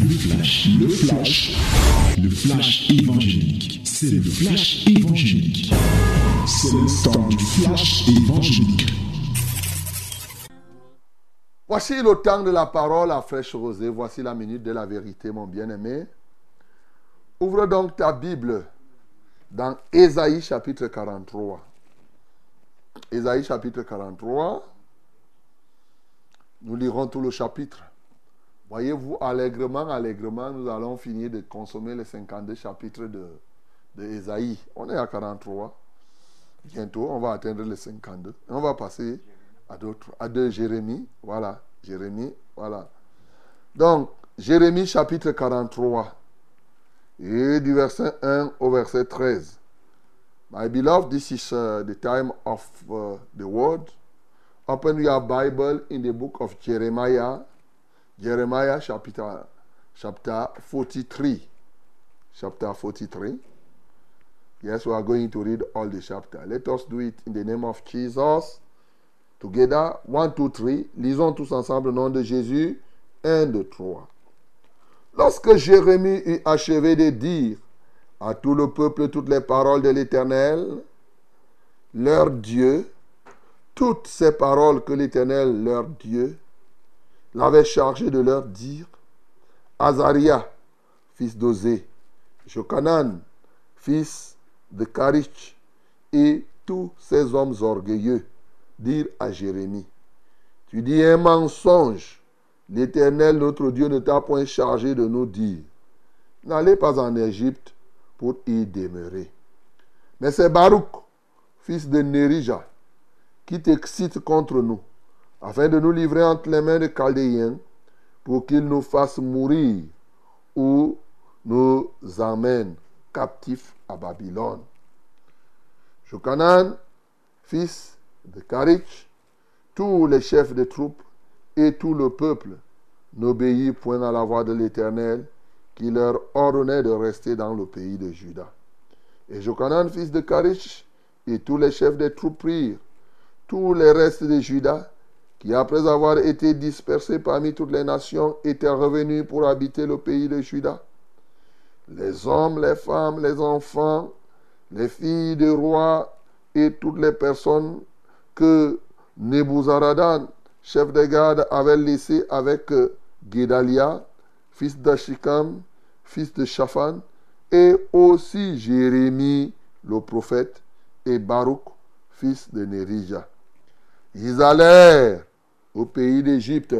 Le flash, le flash, le flash évangélique. C'est le flash évangélique. C'est le temps du flash évangélique. Voici le temps de la parole à fraîche rosée. Voici la minute de la vérité, mon bien-aimé. Ouvre donc ta Bible dans Ésaïe chapitre 43. Ésaïe chapitre 43. Nous lirons tout le chapitre. Voyez-vous, allègrement, allègrement, nous allons finir de consommer les 52 chapitres de, de. On est à 43. Bientôt, on va atteindre les 52. Et on va passer à d'autres, à deux Jérémie. Voilà, Jérémie, voilà. Donc, Jérémie chapitre 43. Et du verset 1 au verset 13. My beloved, this is uh, the time of uh, the word. Open your Bible in the book of Jeremiah. Jeremiah chapter, chapter 43. Chapter 43. Yes, we are going to read all the chapter. Let us do it in the name of Jesus. Together, 1, 2, 3. Lisons tous ensemble le nom de Jésus. 1, 2, 3. Lorsque Jérémie eut achevé de dire à tout le peuple toutes les paroles de l'Éternel, leur Dieu, toutes ces paroles que l'Éternel, leur Dieu, l'avait chargé de leur dire, Azaria, fils d'Ozé, Jokanan, fils de Karich, et tous ces hommes orgueilleux, dirent à Jérémie, tu dis un mensonge, l'Éternel notre Dieu ne t'a point chargé de nous dire, n'allez pas en Égypte pour y demeurer. Mais c'est Baruch, fils de Nerija, qui t'excite contre nous, afin de nous livrer entre les mains des Chaldéens, pour qu'ils nous fassent mourir ou nous emmènent captifs à Babylone. Jokanan, fils de Karich, tous les chefs de troupes et tout le peuple n'obéit point à la voix de l'Éternel, qui leur ordonnait de rester dans le pays de Juda. Et Jokanan, fils de Karich, et tous les chefs des troupes prirent tous les restes de Juda, qui après avoir été dispersés parmi toutes les nations, étaient revenus pour habiter le pays de Juda. Les hommes, les femmes, les enfants, les filles des rois et toutes les personnes que Nebuzaradan, chef de garde, avait laissées avec Guédalia, fils d'Ashikam, fils de Shaphan, et aussi Jérémie, le prophète, et Baruch, fils de Nerija. Ils allèrent au pays d'Égypte,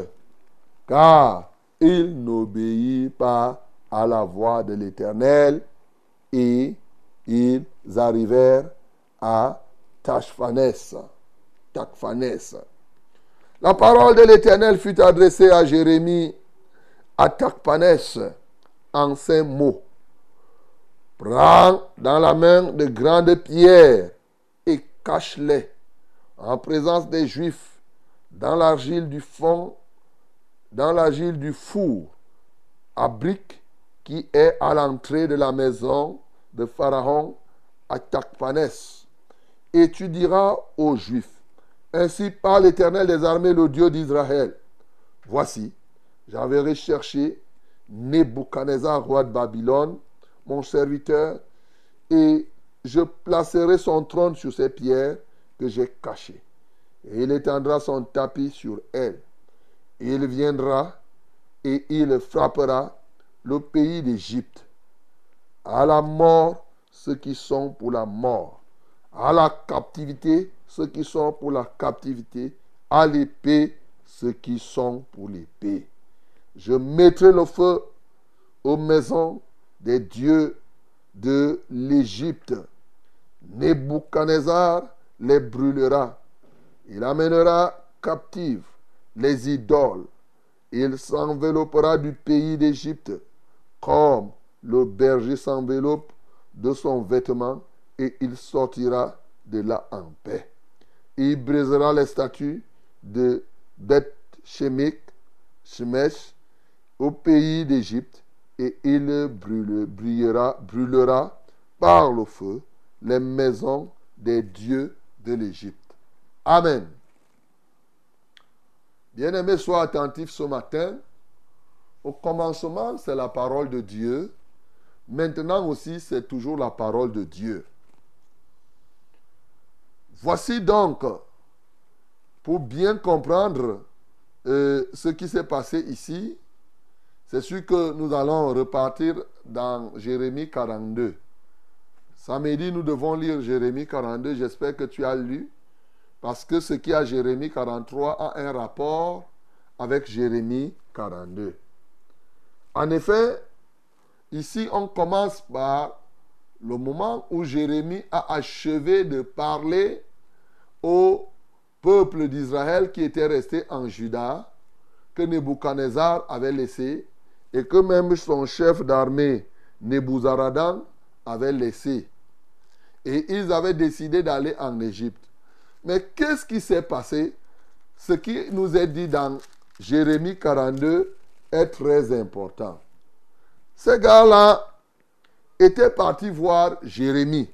car ils n'obéissent pas à la voix de l'Éternel, et ils arrivèrent à Tachphanès. Tachphanès. La parole de l'Éternel fut adressée à Jérémie à Tachphanès en ces mots. Prends dans la main de grandes pierres et cache-les en présence des Juifs dans l'argile du fond, dans l'argile du four, à briques qui est à l'entrée de la maison de Pharaon à Takpanès. Et tu diras aux Juifs, ainsi parle l'Éternel des armées, le Dieu d'Israël. Voici, j'avais chercher Nebuchadnezzar, roi de Babylone, mon serviteur, et je placerai son trône sur ces pierres que j'ai cachées. Et il étendra son tapis sur elles. Il viendra et il frappera le pays d'Égypte. À la mort, ceux qui sont pour la mort. À la captivité, ceux qui sont pour la captivité. À l'épée, ceux qui sont pour l'épée. Je mettrai le feu aux maisons des dieux de l'Égypte. Nebuchadnezzar les brûlera. Il amènera captives les idoles. Il s'enveloppera du pays d'Égypte comme le berger s'enveloppe de son vêtement et il sortira de là en paix. Il brisera les statues de Beth Shemek, Shemesh, au pays d'Égypte et il brûlera par le feu les maisons des dieux de l'Égypte. Amen. Bien-aimé, sois attentif ce matin Au commencement, c'est la parole de Dieu. Maintenant aussi, c'est toujours la parole de Dieu. Voici donc, pour bien comprendre euh, ce qui s'est passé ici, c'est sûr que nous allons repartir dans Jérémie 42. Samedi, nous devons lire Jérémie 42. J'espère que tu as lu. Parce que ce qui a Jérémie 43 a un rapport avec Jérémie 42. En effet, ici, on commence par le moment où Jérémie a achevé de parler au peuple d'Israël qui était resté en Juda, que Nebuchadnezzar avait laissé, et que même son chef d'armée, Nebuzaradan, avait laissé. Et ils avaient décidé d'aller en Égypte. Mais qu'est-ce qui s'est passé? Ce qui nous est dit dans Jérémie 42 est très important. Ces gars-là étaient partis voir Jérémie.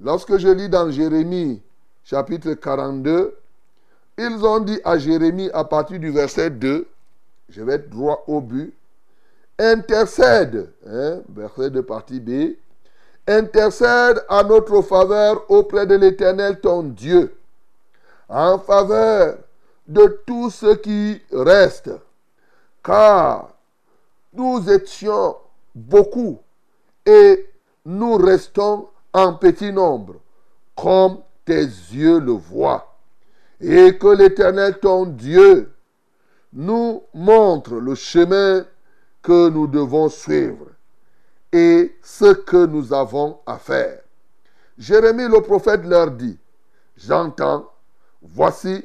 Lorsque je lis dans Jérémie chapitre 42, ils ont dit à Jérémie à partir du verset 2, je vais être droit au but, intercède, hein, verset de partie B, intercède à notre faveur auprès de l'Éternel ton Dieu, en faveur de tout ce qui reste, car nous étions beaucoup et nous restons en petit nombre, comme tes yeux le voient, et que l'Éternel ton Dieu nous montre le chemin que nous devons suivre et ce que nous avons à faire. Jérémie le prophète leur dit, j'entends, voici,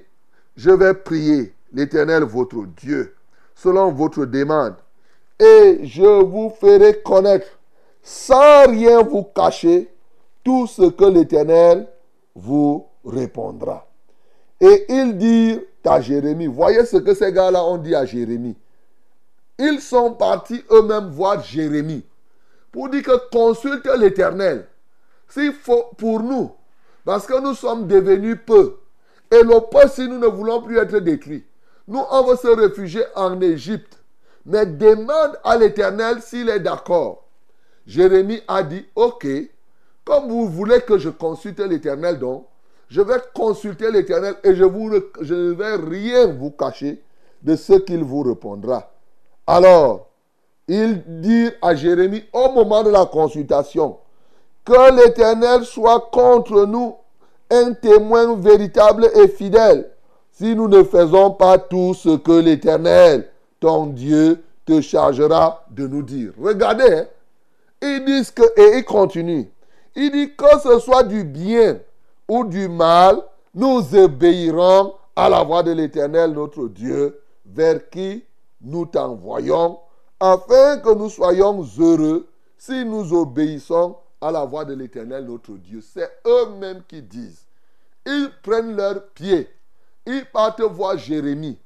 je vais prier l'Éternel votre Dieu selon votre demande, et je vous ferai connaître sans rien vous cacher tout ce que l'Éternel vous répondra. Et ils dirent à Jérémie, voyez ce que ces gars-là ont dit à Jérémie. Ils sont partis eux-mêmes voir Jérémie pour dire que consulte l'Éternel. S'il faut pour nous, parce que nous sommes devenus peu, et le peu si nous ne voulons plus être détruits, nous on veut se réfugier en Égypte. Mais demande à l'Éternel s'il est d'accord. Jérémie a dit, ok, comme vous voulez que je consulte l'Éternel, donc, je vais consulter l'Éternel et je, vous, je ne vais rien vous cacher de ce qu'il vous répondra. Alors, il dit à Jérémie au moment de la consultation, que l'Éternel soit contre nous un témoin véritable et fidèle si nous ne faisons pas tout ce que l'Éternel, ton Dieu, te chargera de nous dire. Regardez, hein. ils disent que, et il continue, il dit que ce soit du bien ou du mal, nous obéirons à la voix de l'Éternel, notre Dieu, vers qui nous t'envoyons afin que nous soyons heureux si nous obéissons à la voix de l'Éternel notre Dieu. C'est eux-mêmes qui disent. Ils prennent leurs pieds. Ils partent voir Jérémie.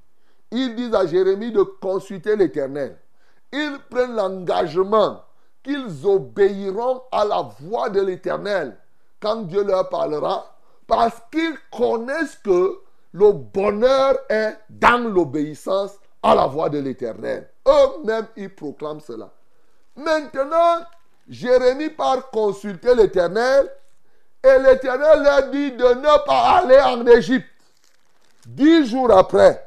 Ils disent à Jérémie de consulter l'Éternel. Ils prennent l'engagement qu'ils obéiront à la voix de l'Éternel quand Dieu leur parlera, parce qu'ils connaissent que le bonheur est dans l'obéissance à la voix de l'Éternel. Eux-mêmes, ils proclament cela. Maintenant, Jérémie part consulter l'Éternel et l'Éternel leur dit de ne pas aller en Égypte. Dix jours après,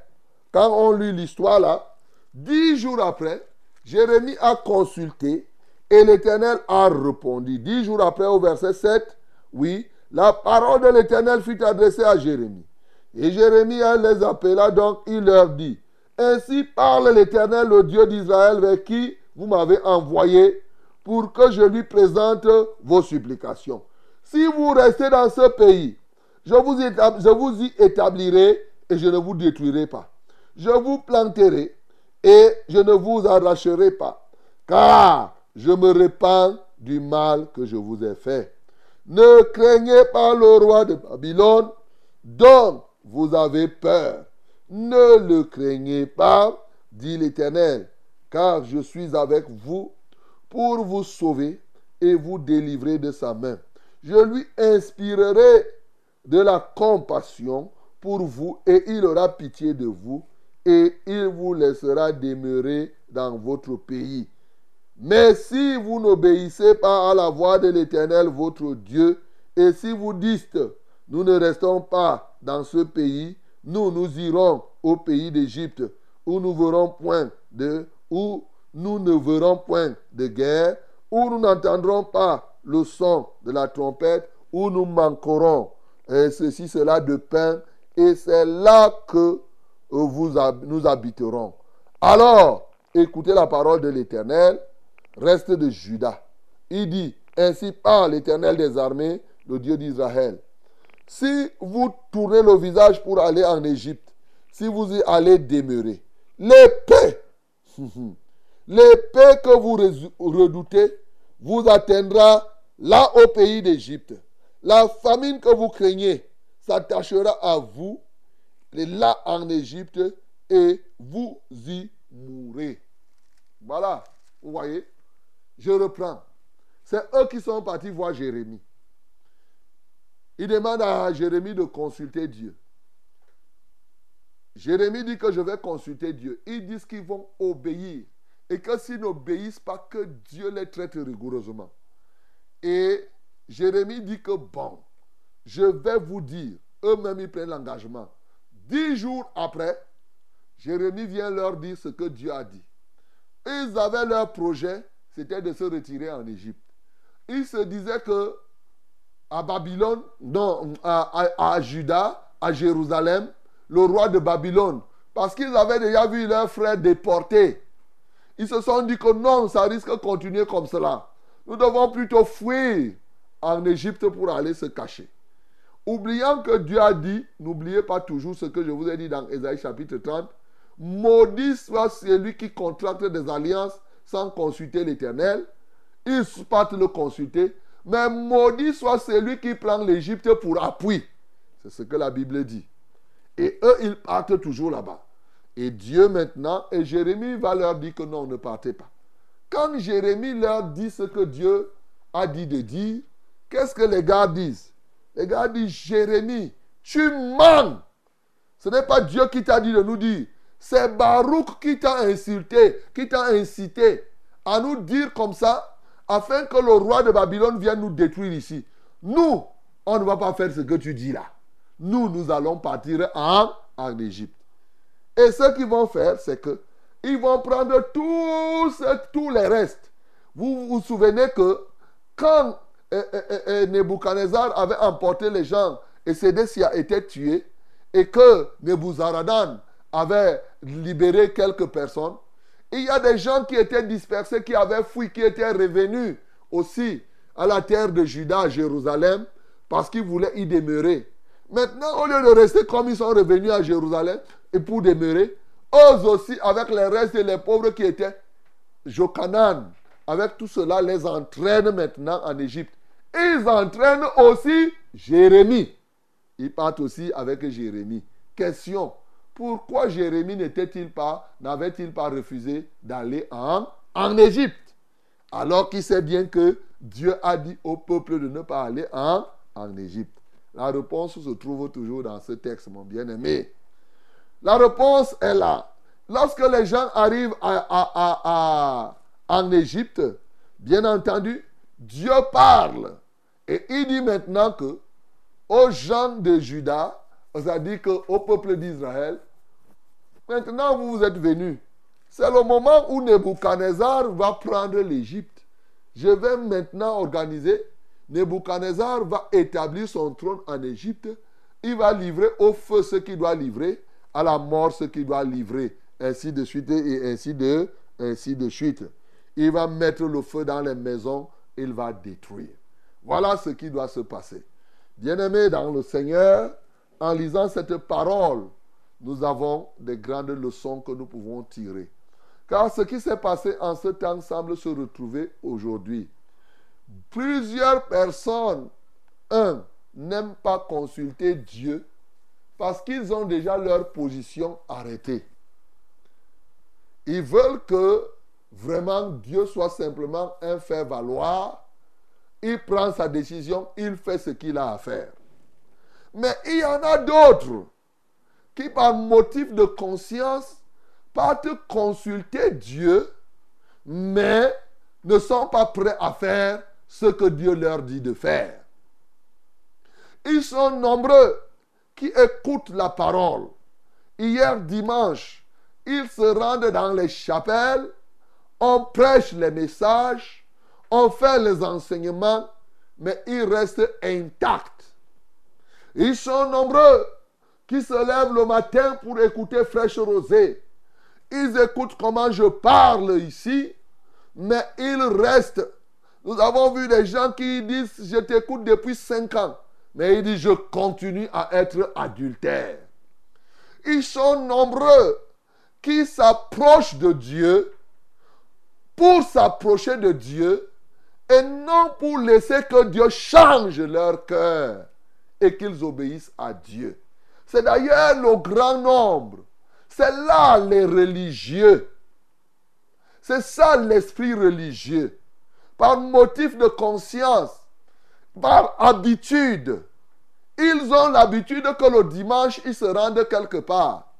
quand on lit l'histoire là, dix jours après, Jérémie a consulté et l'Éternel a répondu. Dix jours après, au verset 7, oui, la parole de l'Éternel fut adressée à Jérémie. Et Jérémie les appela donc, il leur dit, ainsi parle l'Éternel, le Dieu d'Israël, vers qui vous m'avez envoyé pour que je lui présente vos supplications. Si vous restez dans ce pays, je vous, y établirai et je ne vous détruirai pas. Je vous planterai et je ne vous arracherai pas. Car je me répands du mal que je vous ai fait. Ne craignez pas le roi de Babylone, dont vous avez peur. Ne le craignez pas, dit l'Éternel, car je suis avec vous pour vous sauver et vous délivrer de sa main. Je lui inspirerai de la compassion pour vous et il aura pitié de vous et il vous laissera demeurer dans votre pays. Mais si vous n'obéissez pas à la voix de l'Éternel, votre Dieu, et si vous dites, nous ne restons pas dans ce pays, nous, nous irons au pays d'Égypte, où nous verrons point de, ne verrons point de guerre, où nous n'entendrons pas le son de la trompette, où nous manquerons ceci, cela de pain, et c'est là que vous, nous habiterons. Alors, écoutez la parole de l'Éternel, reste de Judas. Il dit, ainsi parle l'Éternel des armées, le Dieu d'Israël. Si vous tournez le visage pour aller en Égypte, si vous y allez demeurer, l'épée, l'épée que vous redoutez, vous atteindra là au pays d'Égypte. La famine que vous craignez s'attachera à vous, là en Égypte, et vous y mourrez. Voilà, vous voyez, je reprends. C'est eux qui sont partis voir Jérémie. Ils demandent à Jérémie de consulter Dieu. Jérémie dit que je vais consulter Dieu. Ils disent qu'ils vont obéir. Et que s'ils n'obéissent pas, que Dieu les traite rigoureusement. Et Jérémie dit que bon, je vais vous dire, eux-mêmes ils prennent l'engagement. Dix jours après, Jérémie vient leur dire ce que Dieu a dit. Ils avaient leur projet, c'était de se retirer en Égypte. Ils se disaient que à Babylone, non, à, à Juda, à Jérusalem, le roi de Babylone, parce qu'ils avaient déjà vu leurs frères déportés. Ils se sont dit que non, ça risque de continuer comme cela. Nous devons plutôt fuir en Égypte pour aller se cacher. Oubliant que Dieu a dit, n'oubliez pas toujours ce que je vous ai dit dans Ésaïe chapitre 30, maudit soit celui qui contracte des alliances sans consulter l'Éternel. Ils partent le consulter, mais maudit soit celui qui prend l'Égypte pour appui. C'est ce que la Bible dit. Et eux, ils partent toujours là-bas. Et Dieu maintenant, et Jérémie va leur dire que non, ne partez pas. Quand Jérémie leur dit ce que Dieu a dit de dire, Qu'est-ce que les gars disent? Les gars disent, Jérémie, tu mens. Ce n'est pas Dieu qui t'a dit de nous dire. C'est Baruch qui t'a insulté, qui t'a incité à nous dire comme ça, afin que le roi de Babylone vienne nous détruire ici. Nous, on ne va pas faire ce que tu dis là. Nous, nous allons partir en, en Égypte. Et ce qu'ils vont faire, c'est que ils vont prendre tous, tous les restes. Vous vous souvenez que quand et, Nebuchadnezzar avait emporté les gens et Sédécia était tué et que Nebuzaradan avait libéré quelques personnes, il y a des gens qui étaient dispersés, qui avaient fui, qui étaient revenus aussi à la terre de Juda, à Jérusalem, parce qu'ils voulaient y demeurer. Maintenant, au lieu de rester comme ils sont revenus à Jérusalem et pour demeurer, eux aussi, avec les restes et les pauvres qui étaient Jokanan, avec tout cela, les entraînent maintenant en Égypte ils entraînent aussi Jérémie. Ils partent aussi avec Jérémie. Question. Pourquoi Jérémie n'était-il pas, n'avait-il pas refusé d'aller en, Égypte? Alors qu'il sait bien que Dieu a dit au peuple de ne pas aller en, Égypte. La réponse se trouve toujours dans ce texte, mon bien-aimé. La réponse est là. Lorsque les gens arrivent en Égypte, bien entendu, Dieu parle. Et il dit maintenant que aux gens de Juda, c'est-à-dire qu'au peuple d'Israël, maintenant vous êtes venus. C'est le moment où Nebuchadnezzar va prendre l'Égypte. Je vais maintenant organiser. Nebuchadnezzar va établir son trône en Égypte. Il va livrer au feu ce qu'il doit livrer, à la mort ce qu'il doit livrer, ainsi de suite et ainsi de, ainsi de suite. Il va mettre le feu dans les maisons, il va détruire. Voilà ce qui doit se passer. Bien-aimés dans le Seigneur, en lisant cette parole, nous avons des grandes leçons que nous pouvons tirer. Car ce qui s'est passé en ce temps semble se retrouver aujourd'hui. Plusieurs personnes, un, n'aiment pas consulter Dieu parce qu'ils ont déjà leur position arrêtée. Ils veulent que vraiment Dieu soit simplement un faire-valoir il prend sa décision, il fait ce qu'il a à faire. Mais il y en a d'autres qui par motif de conscience partent consulter Dieu, mais ne sont pas prêts à faire ce que Dieu leur dit de faire. Ils sont nombreux qui écoutent la parole. Hier dimanche, ils se rendent dans les chapelles, on prêche les messages, on fait les enseignements, mais ils restent intacts. Ils sont nombreux qui se lèvent le matin pour écouter Fraîche Rosée. Ils écoutent comment je parle ici, mais ils restent. Nous avons vu des gens qui disent, je t'écoute depuis 5 ans, mais ils disent, je continue à être adultère. Ils sont nombreux qui s'approchent de Dieu pour s'approcher de Dieu et non pour laisser que Dieu change leur cœur et qu'ils obéissent à Dieu. C'est d'ailleurs le grand nombre. C'est là les religieux. C'est ça l'esprit religieux. Par motif de conscience, par habitude. Ils ont l'habitude que le dimanche, ils se rendent quelque part.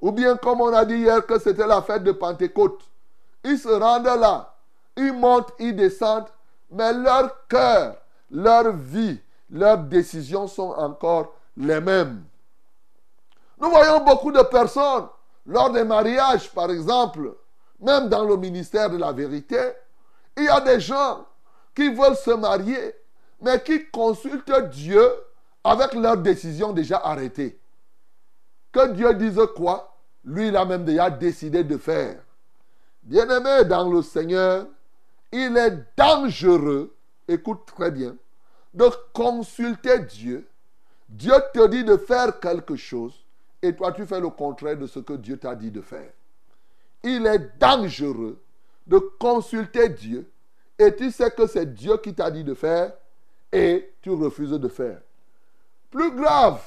Ou bien, comme on a dit hier que c'était la fête de Pentecôte, ils se rendent là. Ils montent, ils descendent, mais leur cœur, leur vie, leurs décisions sont encore les mêmes. Nous voyons beaucoup de personnes, lors des mariages par exemple, même dans le ministère de la vérité, il y a des gens qui veulent se marier, mais qui consultent Dieu avec leurs décisions déjà arrêtées. Que Dieu dise quoi? Lui, il a même déjà décidé de faire. Bien-aimé dans le Seigneur, il est dangereux, écoute très bien, de consulter Dieu. Dieu te dit de faire quelque chose et toi tu fais le contraire de ce que Dieu t'a dit de faire. Il est dangereux de consulter Dieu et tu sais que c'est Dieu qui t'a dit de faire et tu refuses de faire. Plus grave,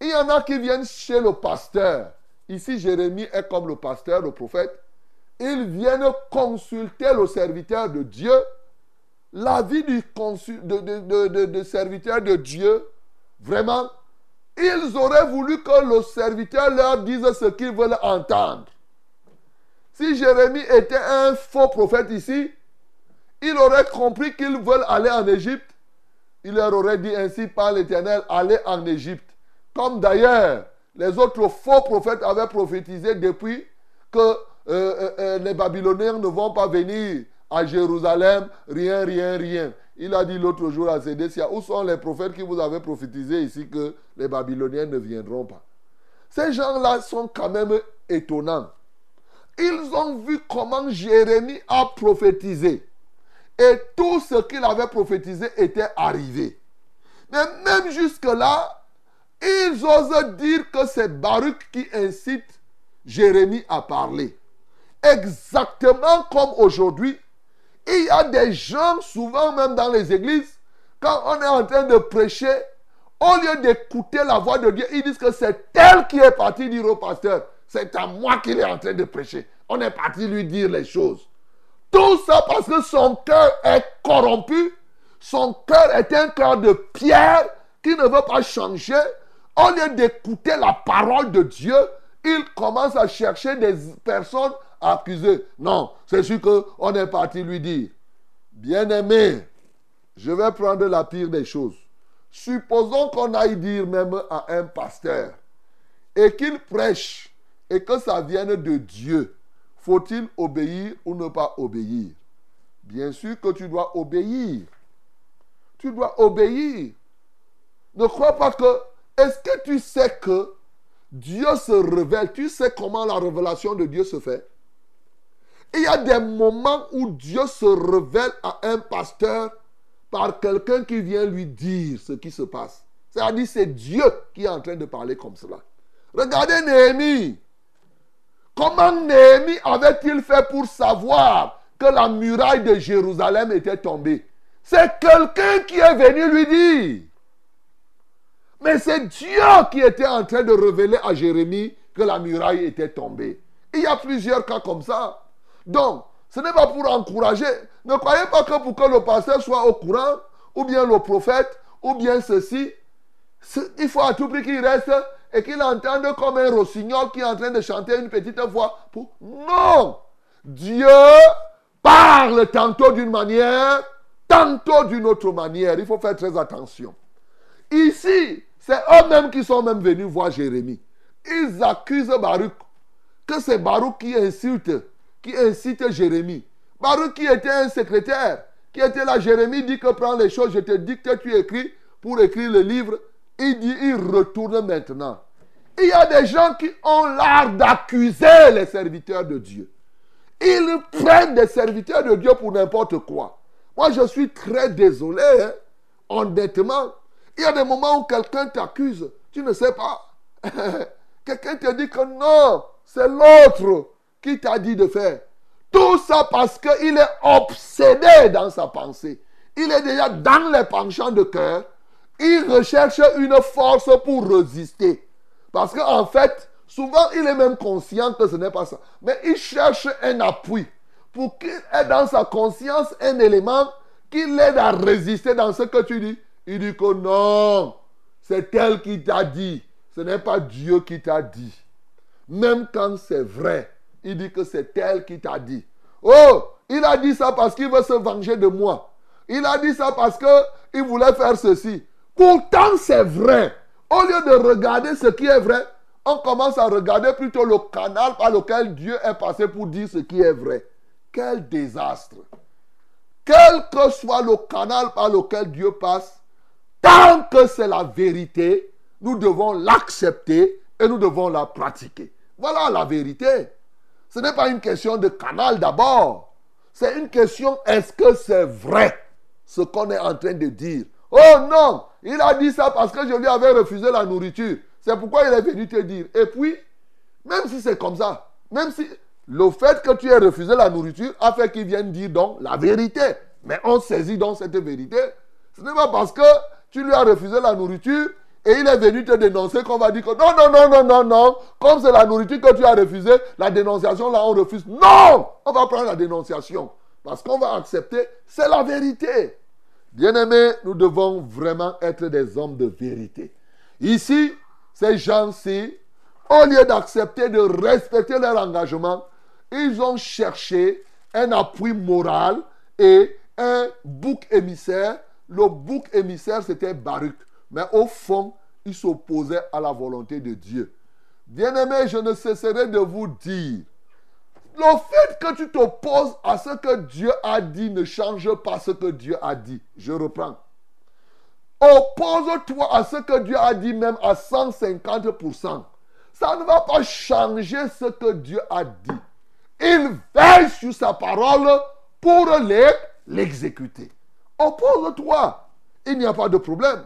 il y en a qui viennent chez le pasteur. Ici, Jérémie est comme le pasteur, le prophète. Ils viennent consulter le serviteur de Dieu la vie du de, serviteur de Dieu, vraiment, ils auraient voulu que le serviteur leur dise ce qu'ils veulent entendre. Si Jérémie était un faux prophète ici, il aurait compris qu'ils veulent aller en Égypte. Il leur aurait dit ainsi par l'Éternel, allez en Égypte. Comme d'ailleurs, les autres faux prophètes avaient prophétisé depuis que euh, euh, euh, les Babyloniens ne vont pas venir à Jérusalem, rien, rien, rien. Il a dit l'autre jour à Sédécia, où sont les prophètes qui vous avaient prophétisé ici que les Babyloniens ne viendront pas? Ces gens-là sont quand même étonnants. Ils ont vu comment Jérémie a prophétisé. Et tout ce qu'il avait prophétisé était arrivé. Mais même jusque-là, ils osent dire que c'est Baruch qui incite Jérémie à parler. Exactement comme aujourd'hui, il y a des gens, souvent même dans les églises, quand on est en train de prêcher, au lieu d'écouter la voix de Dieu, ils disent que c'est elle qui est parti dire au pasteur, c'est à moi qu'il est en train de prêcher. On est parti lui dire les choses. Tout ça parce que son cœur est corrompu, son cœur est un cœur de pierre qui ne veut pas changer. Au lieu d'écouter la parole de Dieu, il commence à chercher des personnes accuser. Non, c'est sûr qu'on est parti lui dire, bien-aimé, je vais prendre la pire des choses. Supposons qu'on aille dire même à un pasteur et qu'il prêche et que ça vienne de Dieu. Faut-il obéir ou ne pas obéir? Bien sûr que tu dois obéir. Tu dois obéir. Ne crois pas que... Est-ce que tu sais que Dieu se révèle? Tu sais comment la révélation de Dieu se fait? Il y a des moments où Dieu se révèle à un pasteur par quelqu'un qui vient lui dire ce qui se passe. C'est-à-dire c'est Dieu qui est en train de parler comme cela. Regardez Néhémie. Comment Néhémie avait-il fait pour savoir que la muraille de Jérusalem était tombée? C'est quelqu'un qui est venu lui dire. Mais c'est Dieu qui était en train de révéler à Jérémie que la muraille était tombée. Il y a plusieurs cas comme ça. Donc, ce n'est pas pour encourager. Ne croyez pas que pour que le pasteur soit au courant, ou bien le prophète, ou bien ceci, il faut à tout prix qu'il reste et qu'il entende comme un rossignol qui est en train de chanter une petite voix. Non Dieu parle tantôt d'une manière, tantôt d'une autre manière. Il faut faire très attention. Ici, c'est eux-mêmes qui sont même venus voir Jérémie. Ils accusent Baruch que c'est Baruch qui insulte, qui incite Jérémie. Baruch qui était un secrétaire, qui était là, Jérémie dit que prends les choses, je te dis que tu écris pour écrire le livre. Il dit, il retourne maintenant. Il y a des gens qui ont l'art d'accuser les serviteurs de Dieu. Ils prennent des serviteurs de Dieu pour n'importe quoi. Moi, je suis très désolé, hein, honnêtement. Il y a des moments où quelqu'un t'accuse, tu ne sais pas. quelqu'un te dit que non, c'est l'autre qui t'a dit de faire? Tout ça parce qu'il est obsédé dans sa pensée. Il est déjà dans les penchants de cœur. Il recherche une force pour résister. Parce qu'en fait, souvent, il est même conscient que ce n'est pas ça. Mais il cherche un appui pour qu'il ait dans sa conscience un élément qui l'aide à résister dans ce que tu dis. Il dit que non, c'est elle qui t'a dit. Ce n'est pas Dieu qui t'a dit. Même quand c'est vrai, il dit que c'est elle qui t'a dit. Oh, il a dit ça parce qu'il veut se venger de moi. Il a dit ça parce qu'il voulait faire ceci. Pourtant, c'est vrai. Au lieu de regarder ce qui est vrai, on commence à regarder plutôt le canal par lequel Dieu est passé pour dire ce qui est vrai. Quel désastre. Quel que soit le canal par lequel Dieu passe, tant que c'est la vérité, nous devons l'accepter et nous devons la pratiquer. Voilà la vérité. Ce n'est pas une question de canal d'abord. C'est une question, est-ce que c'est vrai ce qu'on est en train de dire? Oh non, il a dit ça parce que je lui avais refusé la nourriture. C'est pourquoi il est venu te dire. Et puis, même si c'est comme ça, même si le fait que tu aies refusé la nourriture a fait qu'il vienne dire donc la vérité. Mais on saisit donc cette vérité. Ce n'est pas parce que tu lui as refusé la nourriture et il est venu te dénoncer qu'on va dire que non, non, non, non, non, non. Comme c'est la nourriture que tu as refusée, la dénonciation là, on refuse. Non On va prendre la dénonciation. Parce qu'on va accepter, c'est la vérité. Bien-aimés, nous devons vraiment être des hommes de vérité. Ici, ces gens-ci, au lieu d'accepter de respecter leur engagement, ils ont cherché un appui moral et un bouc émissaire. Le bouc émissaire, c'était Baruch. Mais au fond, il s'opposait à la volonté de Dieu. Bien-aimé, je ne cesserai de vous dire, le fait que tu t'opposes à ce que Dieu a dit ne change pas ce que Dieu a dit. Je reprends. Oppose-toi à ce que Dieu a dit même à 150%. Ça ne va pas changer ce que Dieu a dit. Il veille sur sa parole pour l'exécuter. Oppose-toi. Il n'y a pas de problème.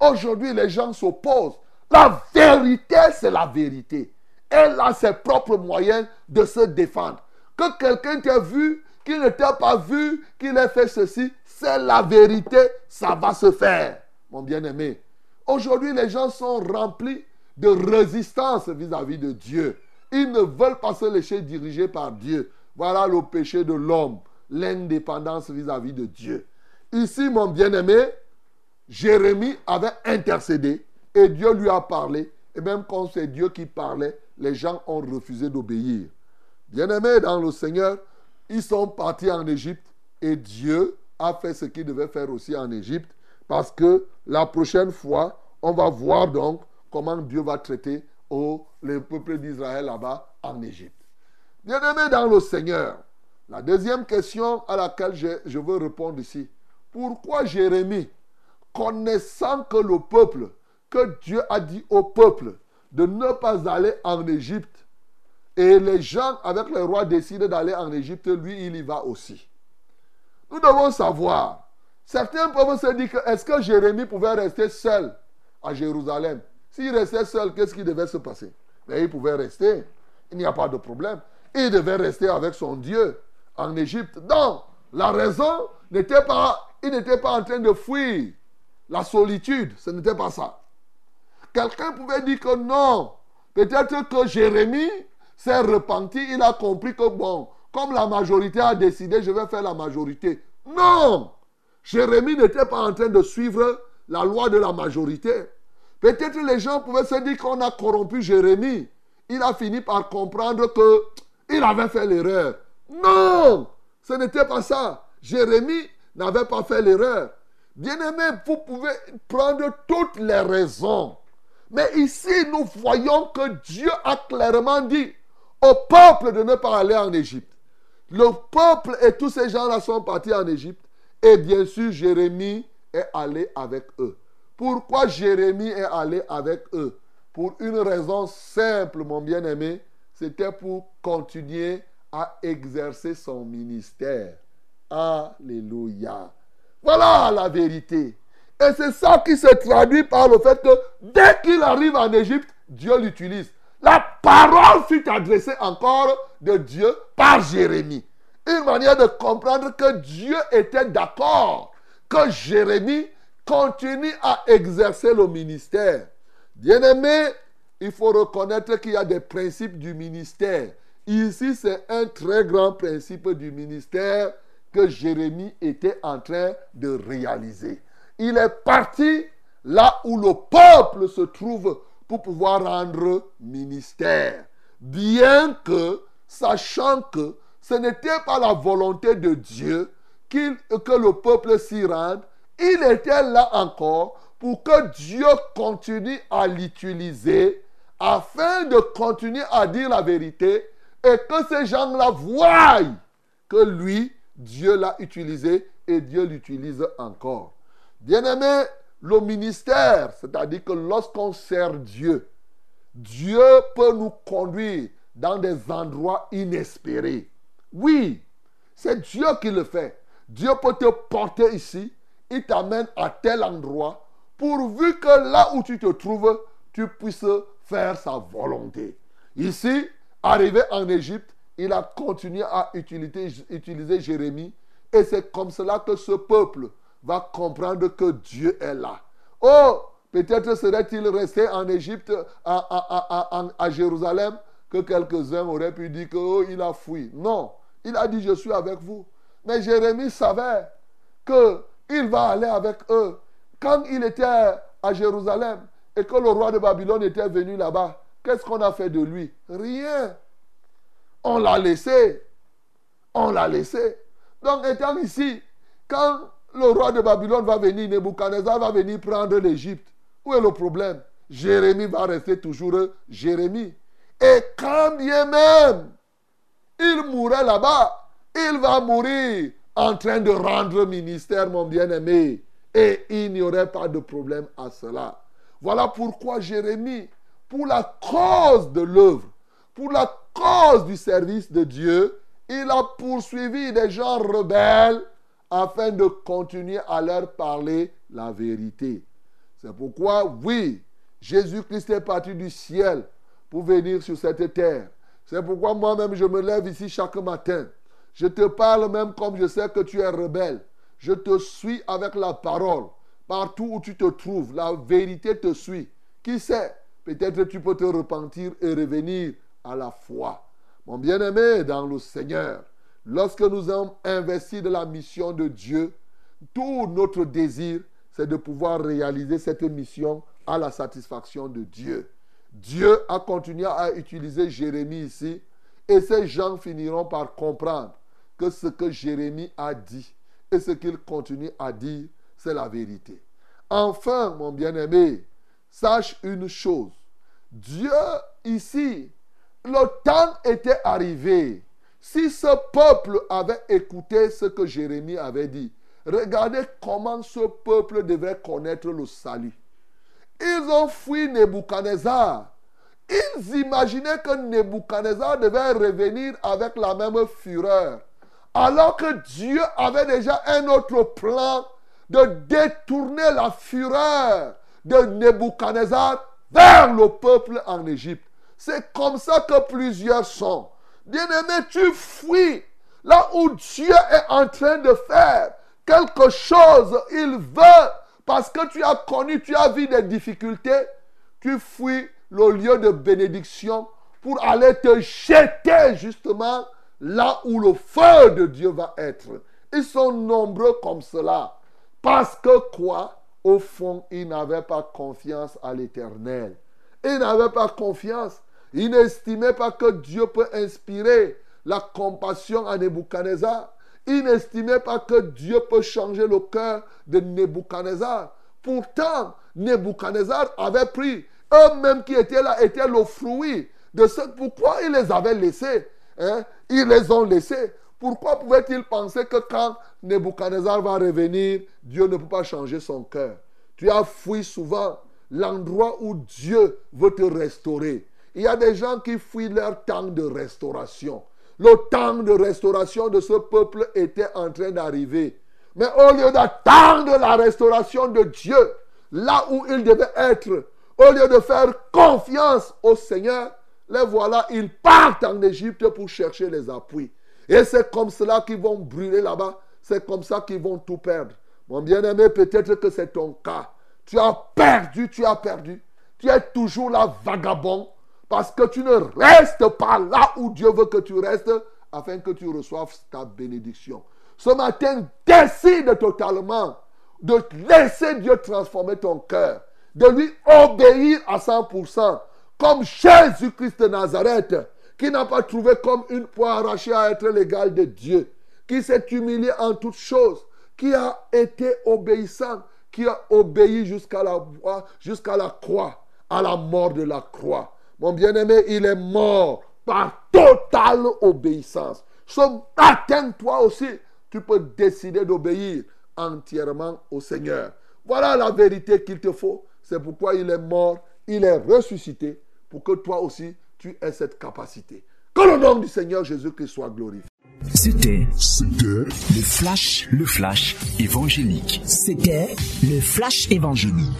Aujourd'hui, les gens s'opposent. La vérité, c'est la vérité. Elle a ses propres moyens de se défendre. Que quelqu'un t'ait vu, qu'il ne t'ait pas vu, qu'il ait fait ceci, c'est la vérité, ça va se faire, mon bien-aimé. Aujourd'hui, les gens sont remplis de résistance vis-à-vis de Dieu. Ils ne veulent pas se laisser diriger par Dieu. Voilà le péché de l'homme, l'indépendance vis-à-vis de Dieu. Ici, mon bien-aimé, Jérémie avait intercédé et Dieu lui a parlé. Et même quand c'est Dieu qui parlait, les gens ont refusé d'obéir. Bien-aimés dans le Seigneur, ils sont partis en Égypte et Dieu a fait ce qu'il devait faire aussi en Égypte parce que la prochaine fois, on va voir donc comment Dieu va traiter au, le peuple d'Israël là-bas en Égypte. Bien-aimés dans le Seigneur, la deuxième question à laquelle je veux répondre ici, pourquoi Jérémie connaissant que le peuple, que Dieu a dit au peuple de ne pas aller en Égypte, et les gens avec le roi décident d'aller en Égypte, lui, il y va aussi. Nous devons savoir, certains peuvent se dire que est-ce que Jérémie pouvait rester seul à Jérusalem? S'il restait seul, qu'est-ce qui devait se passer? Mais il pouvait rester, il n'y a pas de problème. Il devait rester avec son Dieu en Égypte. Donc, la raison n'était pas, il n'était pas en train de fuir la solitude, ce n'était pas ça. Quelqu'un pouvait dire que non. Peut-être que Jérémie s'est repenti, il a compris que bon, comme la majorité a décidé, je vais faire la majorité. Non Jérémie n'était pas en train de suivre la loi de la majorité. Peut-être les gens pouvaient se dire qu'on a corrompu Jérémie. Il a fini par comprendre que il avait fait l'erreur. Non, ce n'était pas ça. Jérémie n'avait pas fait l'erreur. Bien-aimé, vous pouvez prendre toutes les raisons. Mais ici, nous voyons que Dieu a clairement dit au peuple de ne pas aller en Égypte. Le peuple et tous ces gens-là sont partis en Égypte. Et bien sûr, Jérémie est allé avec eux. Pourquoi Jérémie est allé avec eux? Pour une raison simple, mon bien-aimé, c'était pour continuer à exercer son ministère. Alléluia. Voilà la vérité. Et c'est ça qui se traduit par le fait que dès qu'il arrive en Égypte, Dieu l'utilise. La parole fut adressée encore de Dieu par Jérémie. Une manière de comprendre que Dieu était d'accord que Jérémie continue à exercer le ministère. Bien-aimé, il faut reconnaître qu'il y a des principes du ministère. Ici, c'est un très grand principe du ministère que Jérémie était en train de réaliser. Il est parti là où le peuple se trouve pour pouvoir rendre ministère. Bien que, sachant que ce n'était pas la volonté de Dieu que le peuple s'y rende, il était là encore pour que Dieu continue à l'utiliser afin de continuer à dire la vérité et que ces gens-là voient que lui, Dieu l'a utilisé et Dieu l'utilise encore. Bien-aimé, le ministère, c'est-à-dire que lorsqu'on sert Dieu, Dieu peut nous conduire dans des endroits inespérés. Oui, c'est Dieu qui le fait. Dieu peut te porter ici, il t'amène à tel endroit, pourvu que là où tu te trouves, tu puisses faire sa volonté. Ici, arrivé en Égypte, il a continué à utiliser, Jérémie. Et c'est comme cela que ce peuple va comprendre que Dieu est là. Oh, peut-être serait-il resté en Égypte, à, Jérusalem, que quelques-uns auraient pu dire qu'il oh, a fui. Non, il a dit, je suis avec vous. Mais Jérémie savait qu'il va aller avec eux. Quand il était à Jérusalem et que le roi de Babylone était venu là-bas, qu'est-ce qu'on a fait de lui? Rien. On l'a laissé. On l'a laissé. Donc, étant ici, quand le roi de Babylone va venir, Nebuchadnezzar va venir prendre l'Égypte, où est le problème? Jérémie va rester toujours Jérémie. Et quand bien même il mourrait là-bas, il va mourir en train de rendre ministère, mon bien-aimé. Et il n'y aurait pas de problème à cela. Voilà pourquoi Jérémie, pour la cause de l'œuvre, pour la cause du service de Dieu, il a poursuivi des gens rebelles afin de continuer à leur parler la vérité. C'est pourquoi, oui, Jésus-Christ est parti du ciel pour venir sur cette terre. C'est pourquoi moi-même je me lève ici chaque matin. Je te parle même comme je sais que tu es rebelle. Je te suis avec la parole. Partout où tu te trouves, la vérité te suit. Qui sait, peut-être tu peux te repentir et revenir à la foi. Mon bien-aimé dans le Seigneur, lorsque nous avons investi de la mission de Dieu, tout notre désir, c'est de pouvoir réaliser cette mission à la satisfaction de Dieu. Dieu a continué à utiliser Jérémie ici et ces gens finiront par comprendre que ce que Jérémie a dit et ce qu'il continue à dire, c'est la vérité. Enfin, mon bien-aimé, sache une chose. Dieu ici, le temps était arrivé. Si ce peuple avait écouté ce que Jérémie avait dit, regardez comment ce peuple devait connaître le salut. Ils ont fui Nebuchadnezzar. Ils imaginaient que Nebuchadnezzar devait revenir avec la même fureur. Alors que Dieu avait déjà un autre plan de détourner la fureur de Nebuchadnezzar vers le peuple en Égypte. C'est comme ça que plusieurs sont. Bien-aimé, tu fuis là où Dieu est en train de faire quelque chose. Il veut parce que tu as connu, tu as vu des difficultés. Tu fuis le lieu de bénédiction pour aller te jeter justement là où le feu de Dieu va être. Ils sont nombreux comme cela. Parce que quoi? Au fond, il n'avait pas confiance à l'éternel. Il n'avait pas confiance. Il n'estimait pas que Dieu peut inspirer la compassion à Nebuchadnezzar. Il n'estimait pas que Dieu peut changer le cœur de Nebuchadnezzar. Pourtant, Nebuchadnezzar avait pris, eux-mêmes qui étaient là, étaient le fruit de ce. Pourquoi il les avait laissés hein? Ils les ont laissés. Pourquoi pouvait-il penser que quand Nebuchadnezzar va revenir, Dieu ne peut pas changer son cœur? Tu as fui souvent l'endroit où Dieu veut te restaurer. Il y a des gens qui fuient leur temps de restauration. Le temps de restauration de ce peuple était en train d'arriver. Mais au lieu d'attendre la restauration de Dieu, là où il devait être, au lieu de faire confiance au Seigneur, les voilà, ils partent en Égypte pour chercher les appuis. Et c'est comme cela qu'ils vont brûler là-bas. C'est comme ça qu'ils vont tout perdre. Mon bien-aimé, peut-être que c'est ton cas. Tu as perdu, tu as perdu. Tu es toujours là vagabond parce que tu ne restes pas là où Dieu veut que tu restes afin que tu reçoives ta bénédiction. Ce matin, décide totalement de laisser Dieu transformer ton cœur, de lui obéir à 100%, comme Jésus-Christ de Nazareth, qui n'a pas trouvé comme une poire arrachée à être l'égal de Dieu, qui s'est humilié en toutes choses, qui a été obéissant, qui a obéi jusqu'à la, jusqu'à la croix, à la mort de la croix. Mon bien-aimé, il est mort par totale obéissance. Ce matin, toi aussi, tu peux décider d'obéir entièrement au Seigneur. Voilà la vérité qu'il te faut. C'est pourquoi il est mort, il est ressuscité, pour que toi aussi, tu aies cette capacité. Que le nom du Seigneur Jésus-Christ soit glorifié. C'était C'était le flash, le flash évangélique. C'était le flash évangélique.